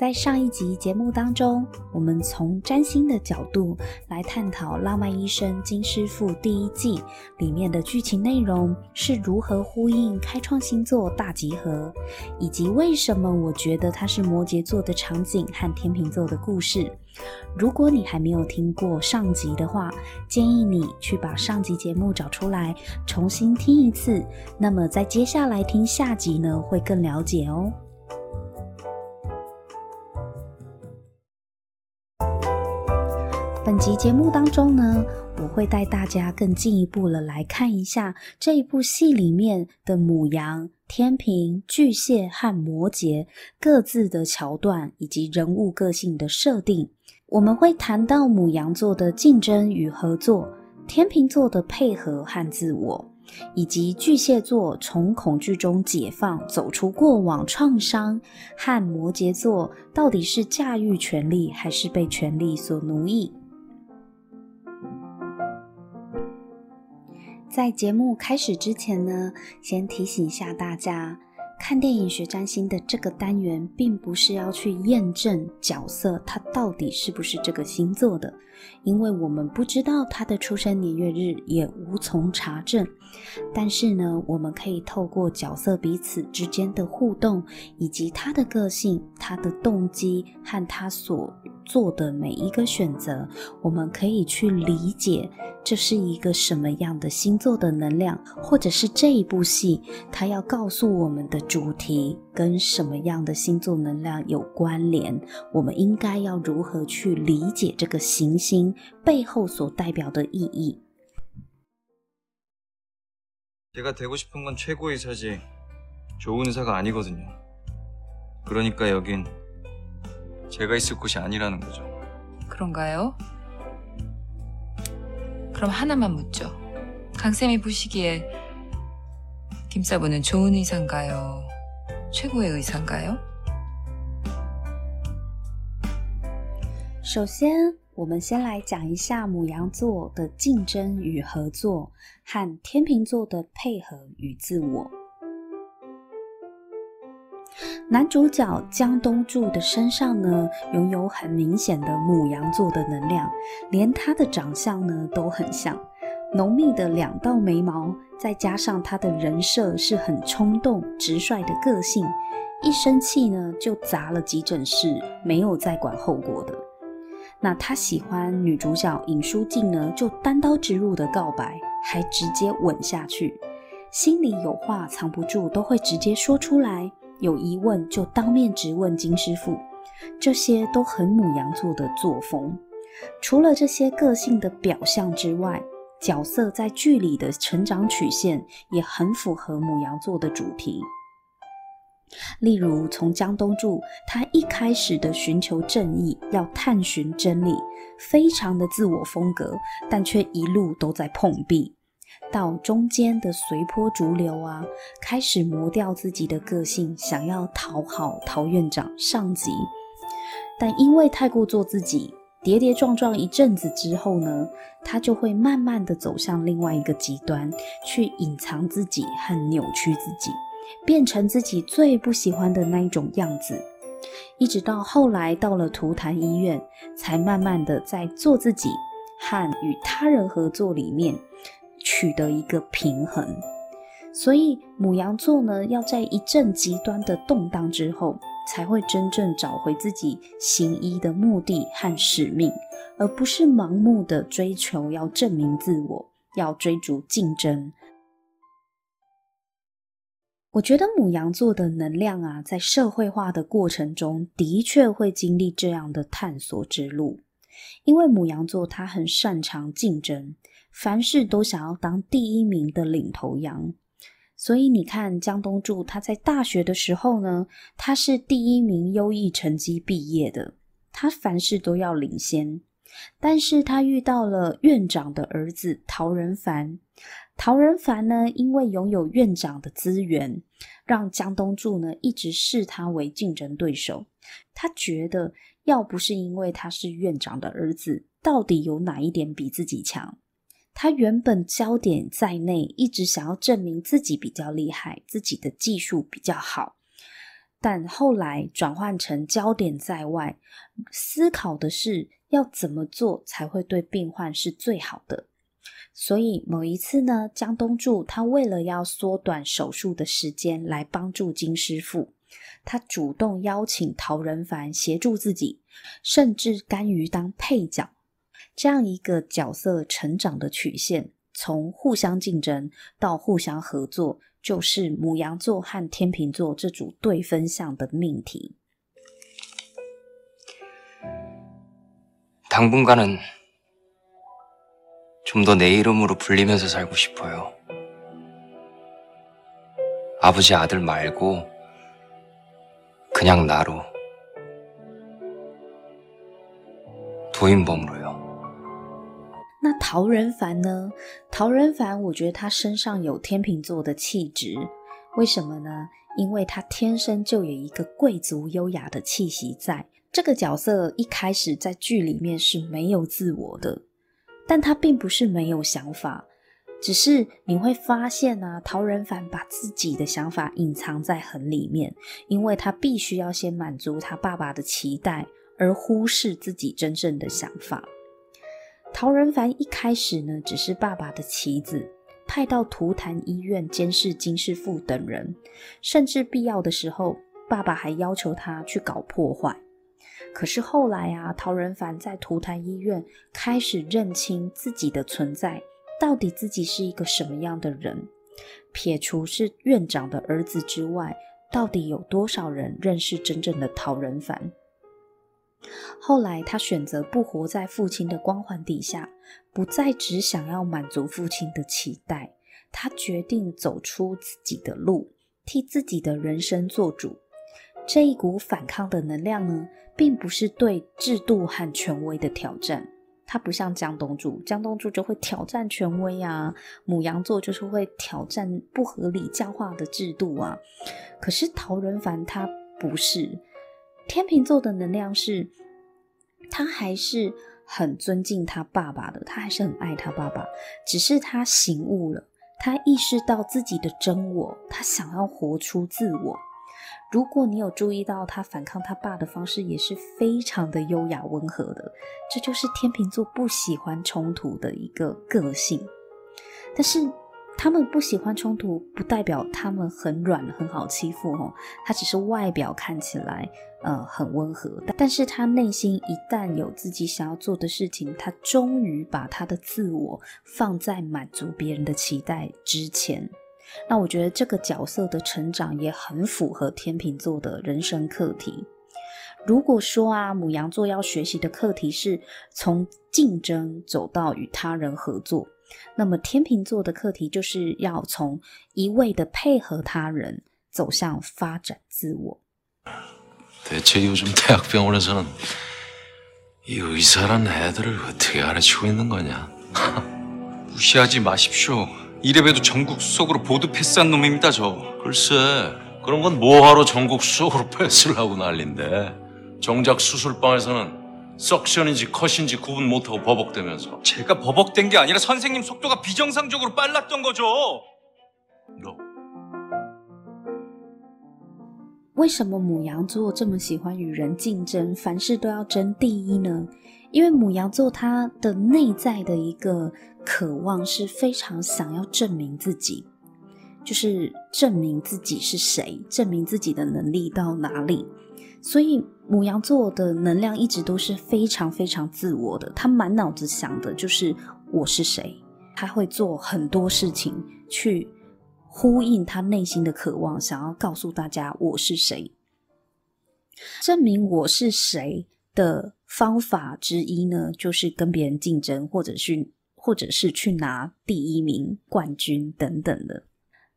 在上一集节目当中，我们从占星的角度来探讨《浪漫医生金师傅》第一季里面的剧情内容是如何呼应开创星座大集合，以及为什么我觉得它是摩羯座的场景和天秤座的故事。如果你还没有听过上集的话，建议你去把上集节目找出来重新听一次。那么在接下来听下集呢，会更了解哦。本集节目当中呢，我会带大家更进一步的来看一下这一部戏里面的母羊、天秤、巨蟹和摩羯各自的桥段以及人物个性的设定。我们会谈到母羊座的竞争与合作，天秤座的配合和自我，以及巨蟹座从恐惧中解放，走出过往创伤，和摩羯座到底是驾驭权力还是被权力所奴役。在节目开始之前呢，先提醒一下大家，看电影学占星的这个单元，并不是要去验证角色他到底是不是这个星座的，因为我们不知道他的出生年月日，也无从查证。但是呢，我们可以透过角色彼此之间的互动，以及他的个性、他的动机和他所做的每一个选择，我们可以去理解。这是一个什么样的星座的能量，或者是这一部戏它要告诉我们的主题跟什么样的星座能量有关联？我们应该要如何去理解这个行星背后所代表的意义？제가되고싶은건최고의사지좋은의사가아니거든요그러니까여긴 제가있을곳이아니라는거죠그런가요 그럼 하나만 묻죠. 강쌤이 보시기에 김사부는 좋은 의사인가요? 최고의 의사인가요? 首先，我们先来讲一下牡羊座的竞争与合作，和天秤座的配合与自我。 男主角江东柱的身上呢，拥有很明显的母羊座的能量，连他的长相呢都很像，浓密的两道眉毛，再加上他的人设是很冲动直率的个性，一生气呢就砸了急诊室，没有再管后果的。那他喜欢女主角尹书静呢，就单刀直入的告白，还直接吻下去，心里有话藏不住，都会直接说出来。有疑问就当面质问金师傅，这些都很母羊座的作风。除了这些个性的表象之外，角色在剧里的成长曲线也很符合母羊座的主题。例如，从江东柱他一开始的寻求正义，要探寻真理，非常的自我风格，但却一路都在碰壁。到中间的随波逐流啊，开始磨掉自己的个性，想要讨好陶院长上级，但因为太过做自己，跌跌撞撞一阵子之后呢，他就会慢慢的走向另外一个极端，去隐藏自己和扭曲自己，变成自己最不喜欢的那一种样子，一直到后来到了图坛医院，才慢慢的在做自己和与他人合作里面。取得一个平衡，所以母羊座呢，要在一阵极端的动荡之后，才会真正找回自己行医的目的和使命，而不是盲目的追求要证明自我，要追逐竞争。我觉得母羊座的能量啊，在社会化的过程中，的确会经历这样的探索之路，因为母羊座他很擅长竞争。凡事都想要当第一名的领头羊，所以你看江东柱他在大学的时候呢，他是第一名优异成绩毕业的，他凡事都要领先。但是他遇到了院长的儿子陶仁凡，陶仁凡呢，因为拥有院长的资源，让江东柱呢一直视他为竞争对手。他觉得要不是因为他是院长的儿子，到底有哪一点比自己强？他原本焦点在内，一直想要证明自己比较厉害，自己的技术比较好。但后来转换成焦点在外，思考的是要怎么做才会对病患是最好的。所以某一次呢，江东柱他为了要缩短手术的时间来帮助金师傅，他主动邀请陶仁凡协助自己，甚至甘于当配角。这样一个角色成长的曲线，从互相竞争到互相合作，就是牡羊座和天秤座这组对分相的命题。당분간은 좀 더 내 이름으로 불리면서 살고 싶어요. 아버지 아들 말고 그냥 나로 도인범으로요. 陶仁凡呢？陶仁凡，我觉得他身上有天秤座的气质，为什么呢？因为他天生就有一个贵族优雅的气息在。这个角色一开始在剧里面是没有自我的。但他并不是没有想法，只是你会发现啊，陶仁凡把自己的想法隐藏在很里面，因为他必须要先满足他爸爸的期待，而忽视自己真正的想法。陶仁凡一开始呢，只是爸爸的棋子，派到图坛医院监视金师傅等人，甚至必要的时候，爸爸还要求他去搞破坏。可是后来啊，陶仁凡在图坛医院开始认清自己的存在，到底自己是一个什么样的人？撇除是院长的儿子之外，到底有多少人认识真正的陶仁凡？后来他选择不活在父亲的光环底下，不再只想要满足父亲的期待，他决定走出自己的路，替自己的人生做主。这一股反抗的能量呢，并不是对制度和权威的挑战，它不像江东柱，江东柱就会挑战权威啊，母羊座就是会挑战不合理僵化的制度啊。可是陶仁凡他不是，天秤座的能量是，他还是很尊敬他爸爸的，他还是很爱他爸爸，只是他醒悟了，他意识到自己的真我，他想要活出自我。如果你有注意到他反抗他爸的方式，也是非常的优雅温和的，这就是天秤座不喜欢冲突的一个个性。但是他们不喜欢冲突，不代表他们很软很好欺负哦。他只是外表看起来呃很温和，但是他内心一旦有自己想要做的事情，他终于把他的自我放在满足别人的期待之前。那我觉得这个角色的成长也很符合天秤座的人生课题。如果说啊，牡羊座要学习的课题是从竞争走到与他人合作，那么天秤座的课题就是要从一味的配合他人走向发展自我。대체요즘대학병원에서는이의사란애들을어떻게가르치고있는거냐 무시하지마십시오 이래봬도 전국 수석으로 보드 패스한 놈입니다, 저. 글쎄, 그런 건 뭐하러 전국 수석으로 패스를 하고 난린데. 정작 수술방에서는 석션인지 컷인지 구분 못하고 버벅대면서. 제가 버벅댄 게 아니라 선생님 속도가 비정상적으로 빨랐던 거죠. 너. 为什么牡羊座这么喜欢与人竞争，凡事都要争第一呢？因为牡羊座他的内在的一个渴望是非常想要证明自己， 就是证明自己是谁，证明自己的能力到哪里。所以母羊座的能量一直都是非常非常自我的，他满脑子想的就是我是谁，他会做很多事情去呼应他内心的渴望，想要告诉大家我是谁，证明我是谁的方法之一呢，就是跟别人竞争，或者是或者是去拿第一名、冠军等等的。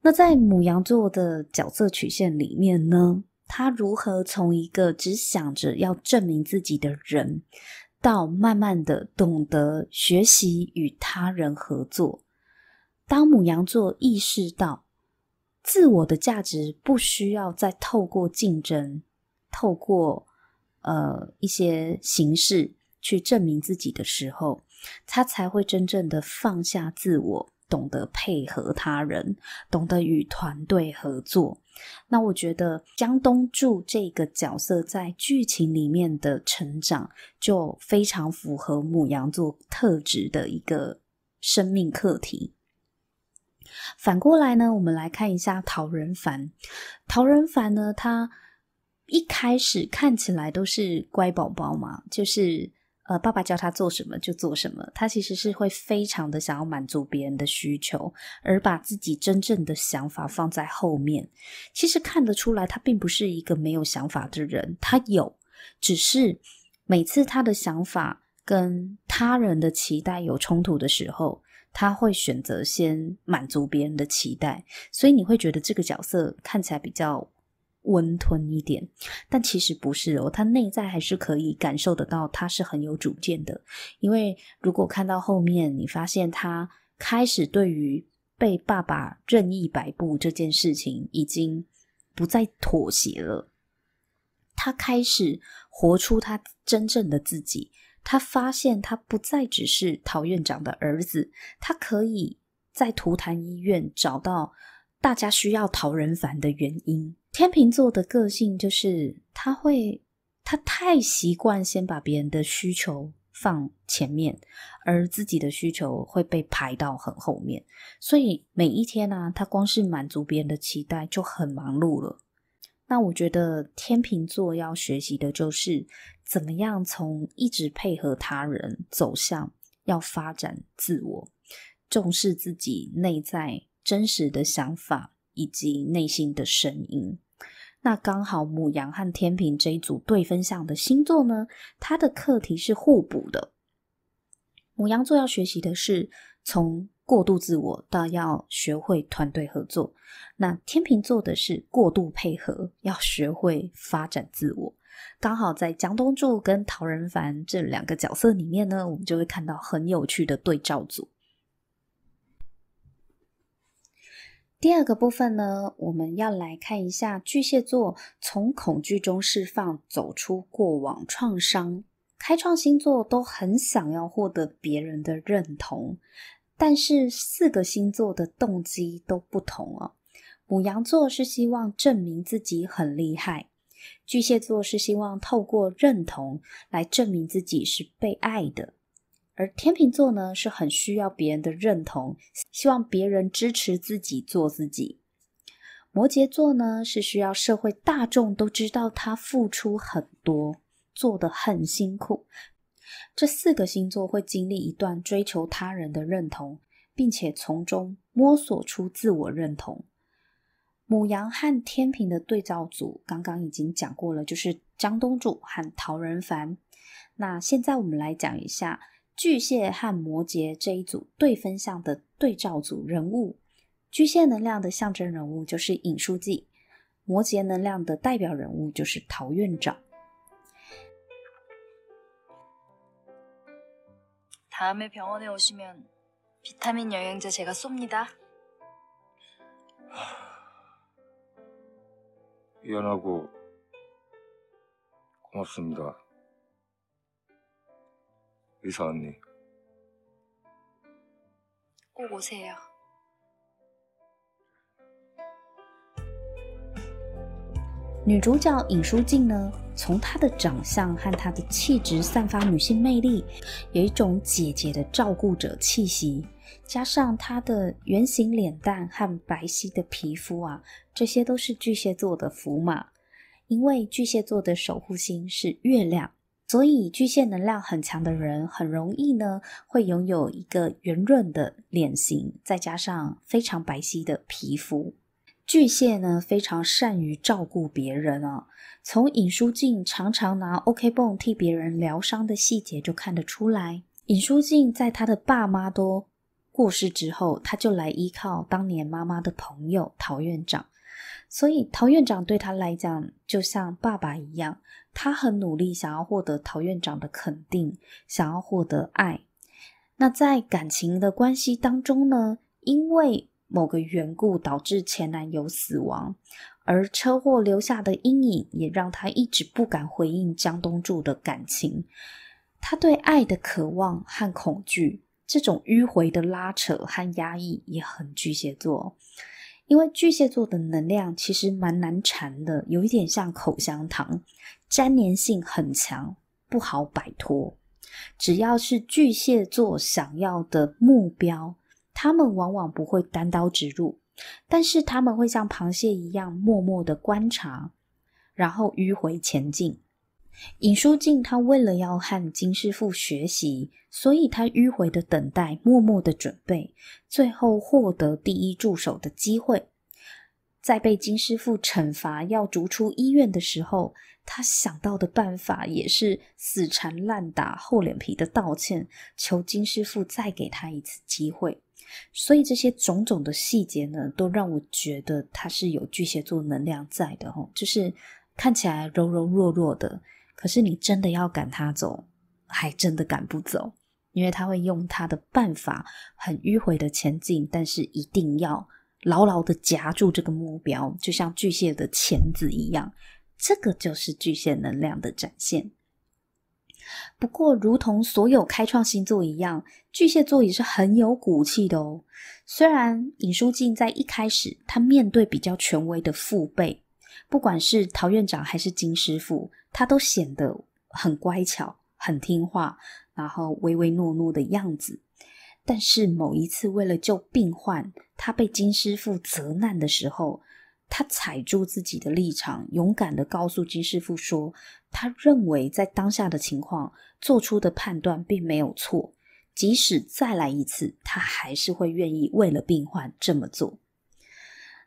那在母羊座的角色曲线里面呢，他如何从一个只想着要证明自己的人，到慢慢的懂得学习与他人合作？当母羊座意识到自我的价值不需要再透过竞争，透过呃，一些形式去证明自己的时候，他才会真正的放下自我，懂得配合他人，懂得与团队合作，那我觉得江东柱这个角色在剧情里面的成长，就非常符合母羊座特质的一个生命课题。反过来呢，我们来看一下陶仁凡。陶仁凡呢，他一开始看起来都是乖宝宝嘛，就是。呃，爸爸叫他做什么就做什么，他其实是会非常的想要满足别人的需求，而把自己真正的想法放在后面。其实看得出来，他并不是一个没有想法的人，他有，只是每次他的想法跟他人的期待有冲突的时候，他会选择先满足别人的期待，所以你会觉得这个角色看起来比较。温吞一点，但其实不是哦，他内在还是可以感受得到，他是很有主见的。因为如果看到后面，你发现他开始对于被爸爸任意摆布这件事情，已经不再妥协了。他开始活出他真正的自己，他发现他不再只是陶院长的儿子，他可以在图坛医院找到大家需要陶仁凡的原因。天秤座的个性就是他会，他太习惯先把别人的需求放前面，而自己的需求会被排到很后面。所以每一天呢、啊，他光是满足别人的期待就很忙碌了。那我觉得天秤座要学习的就是怎么样从一直配合他人走向要发展自我，重视自己内在真实的想法以及内心的声音。那刚好母羊和天秤这一组对分相的星座呢，它的课题是互补的。母羊座要学习的是从过度自我到要学会团队合作，那天秤座的是过度配合，要学会发展自我。刚好在江东柱跟陶仁凡这两个角色里面呢，我们就会看到很有趣的对照组。第二个部分呢，我们要来看一下巨蟹座从恐惧中释放，走出过往创伤。开创星座都很想要获得别人的认同，但是四个星座的动机都不同哦。母羊座是希望证明自己很厉害，巨蟹座是希望透过认同来证明自己是被爱的。而天秤座呢，是很需要别人的认同，希望别人支持自己做自己。摩羯座呢，是需要社会大众都知道他付出很多，做得很辛苦。这四个星座会经历一段追求他人的认同，并且从中摸索出自我认同。母羊和天秤的对照组，刚刚已经讲过了，就是张东柱和陶仁凡。那现在我们来讲一下。巨蟹和摩羯这一组对分相的对照组人物，巨蟹能量的象征人物就是尹书记，摩羯能量的代表人物就是陶院长。다음에병원에오시면비타민영양제제가쏩니다 미안하고 고맙습니다 의사 언니，꼭오세요。女主角尹书静呢，从她的长相和她的气质散发女性魅力，有一种姐姐的照顾者气息，加上她的圆形脸蛋和白皙的皮肤啊，这些都是巨蟹座的符码。因为巨蟹座的守护星是月亮。 所以巨蟹能量很强的人，很容易呢会拥有一个圆润的脸型，再加上非常白皙的皮肤。巨蟹呢非常善于照顾别人啊，从尹书静常常拿 OK 绷替别人疗伤的细节就看得出来。尹书静在他的爸妈都过世之后，他就来依靠当年妈妈的朋友陶院长，所以陶院长对他来讲就像爸爸一样。他很努力，想要获得陶院长的肯定，想要获得爱。那在感情的关系当中呢，因为某个缘故导致前男友死亡，而车祸留下的阴影也让他一直不敢回应江东柱的感情。他对爱的渴望和恐惧，这种迂回的拉扯和压抑也很巨蟹座。因为巨蟹座的能量其实蛮难缠的，有一点像口香糖，粘黏性很强，不好摆脱。只要是巨蟹座想要的目标，他们往往不会单刀直入，但是他们会像螃蟹一样默默的观察，然后迂回前进。尹书静他为了要和金师傅学习，所以他迂回的等待，默默的准备，最后获得第一助手的机会。在被金师傅惩罚要逐出医院的时候，他想到的办法也是死缠烂打、厚脸皮的道歉，求金师傅再给他一次机会。所以这些种种的细节呢，都让我觉得他是有巨蟹座能量在的哦，就是看起来柔柔弱弱的。可是你真的要赶他走，还真的赶不走，因为他会用他的办法，很迂回的前进，但是一定要牢牢的夹住这个目标，就像巨蟹的钳子一样。这个就是巨蟹能量的展现。不过，如同所有开创星座一样，巨蟹座也是很有骨气的哦。虽然尹书静在一开始，他面对比较权威的父辈，不管是陶院长还是金师傅。他都显得很乖巧、很听话，然后唯唯诺诺的样子。但是某一次，为了救病患，他被金师傅责难的时候，他踩住自己的立场，勇敢的告诉金师傅说：“他认为在当下的情况做出的判断并没有错，即使再来一次，他还是会愿意为了病患这么做。”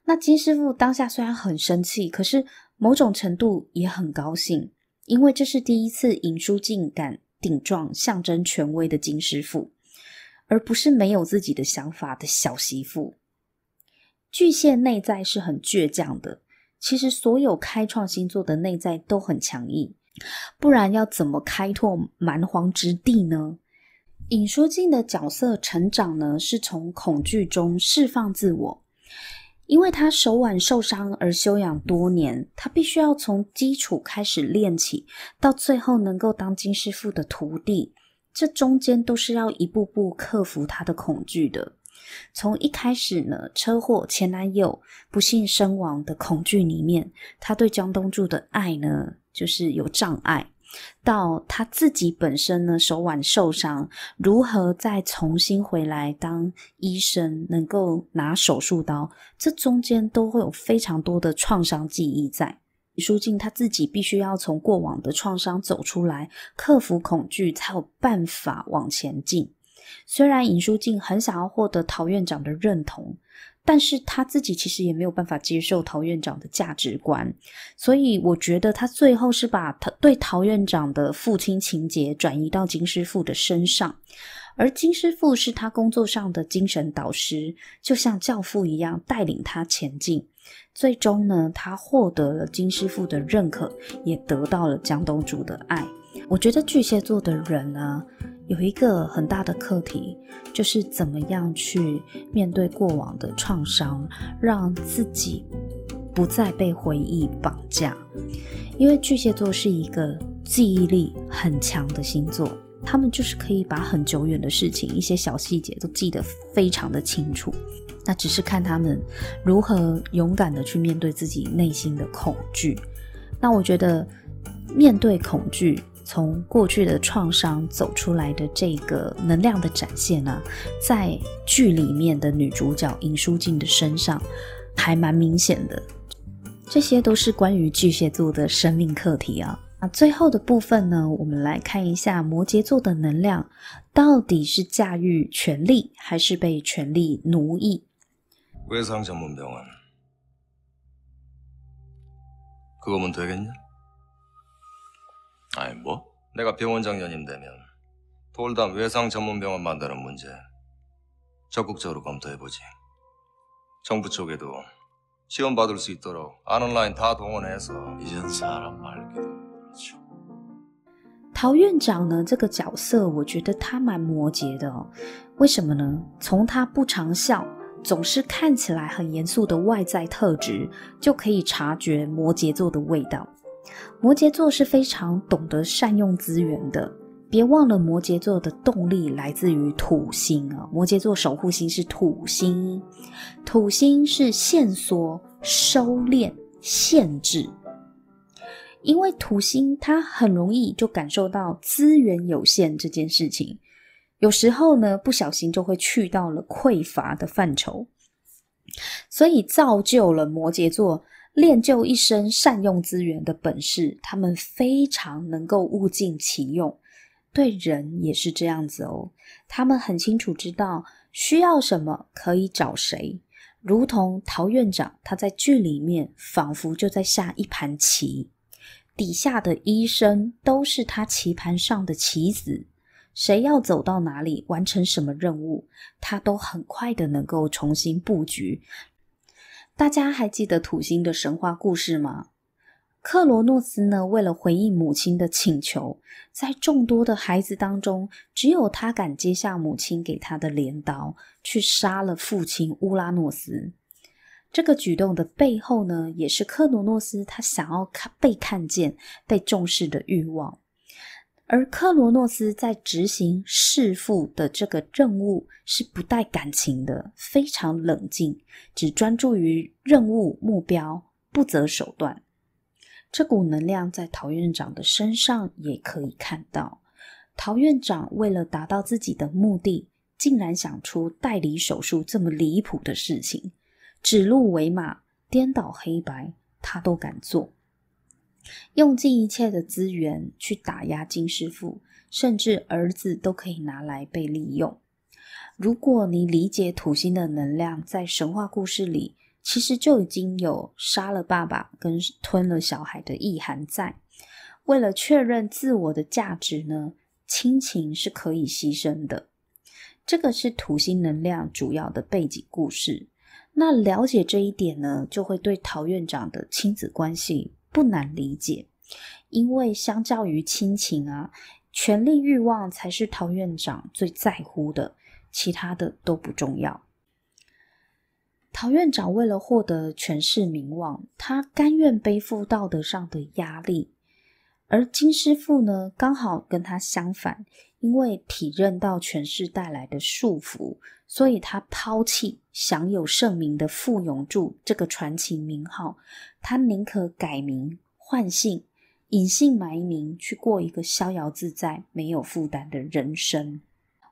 那金师傅当下虽然很生气，可是某种程度也很高兴。因为这是第一次尹书静敢顶撞象征权威的金师傅，而不是没有自己的想法的小媳妇。巨蟹内在是很倔强的，其实所有开创星座的内在都很强硬，不然要怎么开拓蛮荒之地呢？尹书静的角色成长呢，是从恐惧中释放自我。因为他手腕受伤而休养多年，他必须要从基础开始练起，到最后能够当金师傅的徒弟，这中间都是要一步步克服他的恐惧的。从一开始呢，车祸、前男友不幸身亡的恐惧里面，他对江东柱的爱呢，就是有障碍。到他自己本身呢，手腕受伤，如何再重新回来当医生，能够拿手术刀，这中间都会有非常多的创伤记忆在。李书静他自己必须要从过往的创伤走出来，克服恐惧，才有办法往前进。虽然尹书静很想要获得陶院长的认同。但是他自己其实也没有办法接受陶院长的价值观，所以我觉得他最后是把他对陶院长的父亲情结转移到金师傅的身上，而金师傅是他工作上的精神导师，就像教父一样带领他前进。最终呢，他获得了金师傅的认可，也得到了江东主的爱。我觉得巨蟹座的人呢，有一个很大的课题，就是怎么样去面对过往的创伤，让自己不再被回忆绑架。因为巨蟹座是一个记忆力很强的星座，他们就是可以把很久远的事情，一些小细节都记得非常的清楚。那只是看他们如何勇敢的去面对自己内心的恐惧。那我觉得面对恐惧。从过去的创伤走出来的这个能量的展现呢、啊，在剧里面的女主角尹书静的身上还蛮明显的。这些都是关于巨蟹座的生命课题啊。那最后的部分呢，我们来看一下摩羯座的能量，到底是驾驭权力，还是被权力奴役？외상전문병원그거면되겠냐 아니 뭐? 내가 병원장 연임되면 돌담 외상 전문 병원 만드는 문제 적극적으로 검토해보지. 정부 쪽에도 지원받을 수 있도록 아는 라인 다 동원해서 이젠 사람 말기도 그렇죠. 陶院长呢，这个角色，我觉得他蛮摩羯的哦。为什么呢？从他不常笑，总是看起来很严肃的外在特质，就可以察觉摩羯座的味道。 摩羯座是非常懂得善用资源的，别忘了摩羯座的动力来自于土星啊，摩羯座守护星是土星，土星是线索、收敛、限制。因为土星它很容易就感受到资源有限这件事情，有时候呢不小心就会去到了匮乏的范畴，所以造就了摩羯座练就一身善用资源的本事，他们非常能够物尽其用。对人也是这样子哦，他们很清楚知道需要什么可以找谁，如同陶院长他在剧里面仿佛就在下一盘棋，底下的医生都是他棋盘上的棋子，谁要走到哪里完成什么任务，他都很快的能够重新布局。大家还记得土星的神话故事吗？克罗诺斯呢，为了回应母亲的请求，在众多的孩子当中，只有他敢接下母亲给他的镰刀，去杀了父亲乌拉诺斯。这个举动的背后呢，也是克罗诺斯他想要看被看见、被重视的欲望。而克罗诺斯在执行弑父的这个任务，是不带感情的，非常冷静，只专注于任务目标，不择手段。这股能量在陶院长的身上也可以看到。陶院长为了达到自己的目的，竟然想出代理手术这么离谱的事情，指鹿为马、颠倒黑白，他都敢做，用尽一切的资源去打压金师傅，甚至儿子都可以拿来被利用。如果你理解土星的能量，在神话故事里。其实就已经有杀了爸爸跟吞了小孩的意涵在。为了确认自我的价值呢，亲情是可以牺牲的。这个是土星能量主要的背景故事。那了解这一点呢，就会对陶院长的亲子关系不难理解。因为相较于亲情啊，权力欲望才是陶院长最在乎的，其他的都不重要。陶院长为了获得权势名望，他甘愿背负道德上的压力；而金师傅呢，刚好跟他相反，因为体认到权势带来的束缚，所以他抛弃享有盛名的傅永柱这个传奇名号，他宁可改名换姓，隐姓埋名，去过一个逍遥自在、没有负担的人生。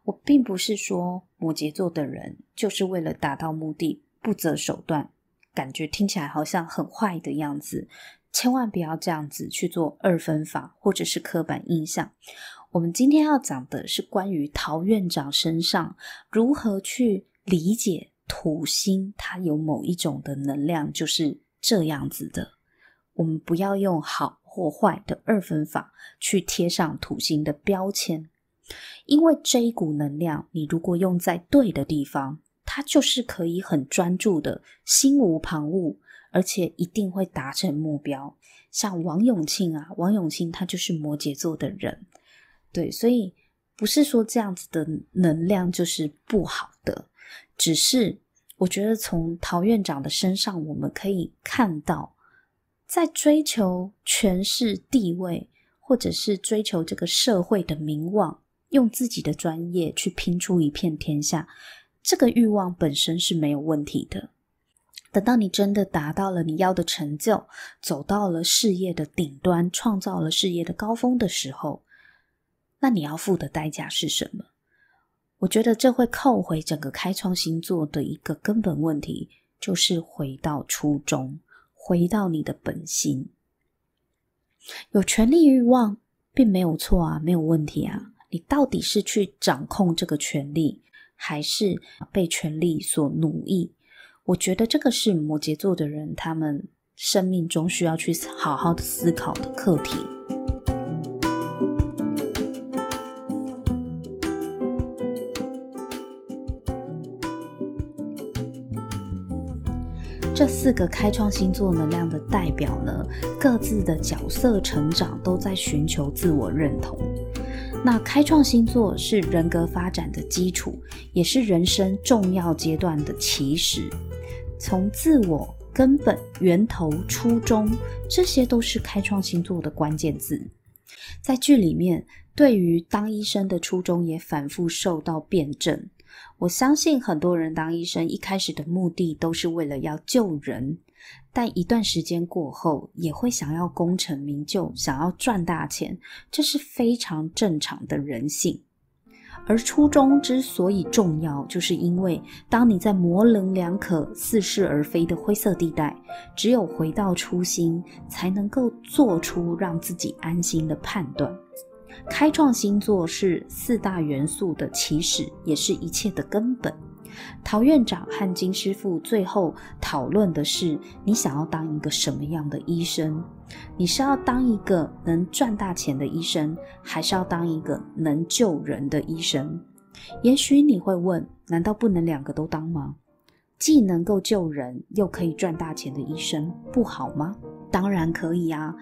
我并不是说摩羯座的人就是为了达到目的。不择手段，感觉听起来好像很坏的样子。千万不要这样子去做二分法，或者是刻板印象。我们今天要讲的是关于陶院长身上如何去理解土星，它有某一种的能量，就是这样子的。我们不要用好或坏的二分法去贴上土星的标签，因为这一股能量，你如果用在对的地方。它就是可以很专注的，心无旁骛，而且一定会达成目标。像王永庆啊，王永庆他就是摩羯座的人，对，所以不是说这样子的能量就是不好的，只是我觉得从陶院长的身上，我们可以看到，在追求权势地位，或者是追求这个社会的名望，用自己的专业去拼出一片天下。这个欲望本身是没有问题的。等到你真的达到了你要的成就，走到了事业的顶端，创造了事业的高峰的时候，那你要付的代价是什么？我觉得这会扣回整个开创星座的一个根本问题，就是回到初衷，回到你的本心。有权力欲望并没有错啊，没有问题啊。你到底是去掌控这个权力，还是被权力所奴役？我觉得这个是摩羯座的人他们生命中需要去好好的思考的课题。这四个开创星座能量的代表呢，各自的角色成长都在寻求自我认同。那开创星座是人格发展的基础，也是人生重要阶段的起始。从自我、根本、源头、初衷，这些都是开创星座的关键字。在剧里面，对于当医生的初衷也反复受到辩证。我相信很多人当医生一开始的目的都是为了要救人，但一段时间过后，也会想要功成名就，想要赚大钱，这是非常正常的人性。而初衷之所以重要，就是因为当你在模棱两可、似是而非的灰色地带，只有回到初心，才能够做出让自己安心的判断。开创新作是四大元素的起始，也是一切的根本。陶院长和金师傅最后讨论的是：你想要当一个什么样的医生？你是要当一个能赚大钱的医生，还是要当一个能救人的医生？也许你会问：难道不能两个都当吗？既能够救人，又可以赚大钱的医生，不好吗？当然可以啊。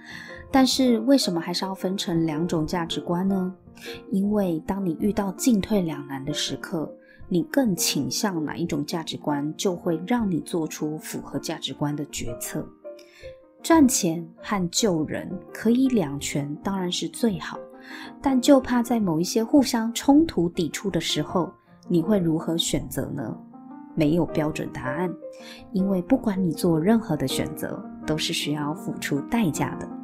但是为什么还是要分成两种价值观呢？因为当你遇到进退两难的时刻，你更倾向哪一种价值观，就会让你做出符合价值观的决策。赚钱和救人可以两全，当然是最好。但就怕在某一些互相冲突、抵触的时候，你会如何选择呢？没有标准答案，因为不管你做任何的选择，都是需要付出代价的。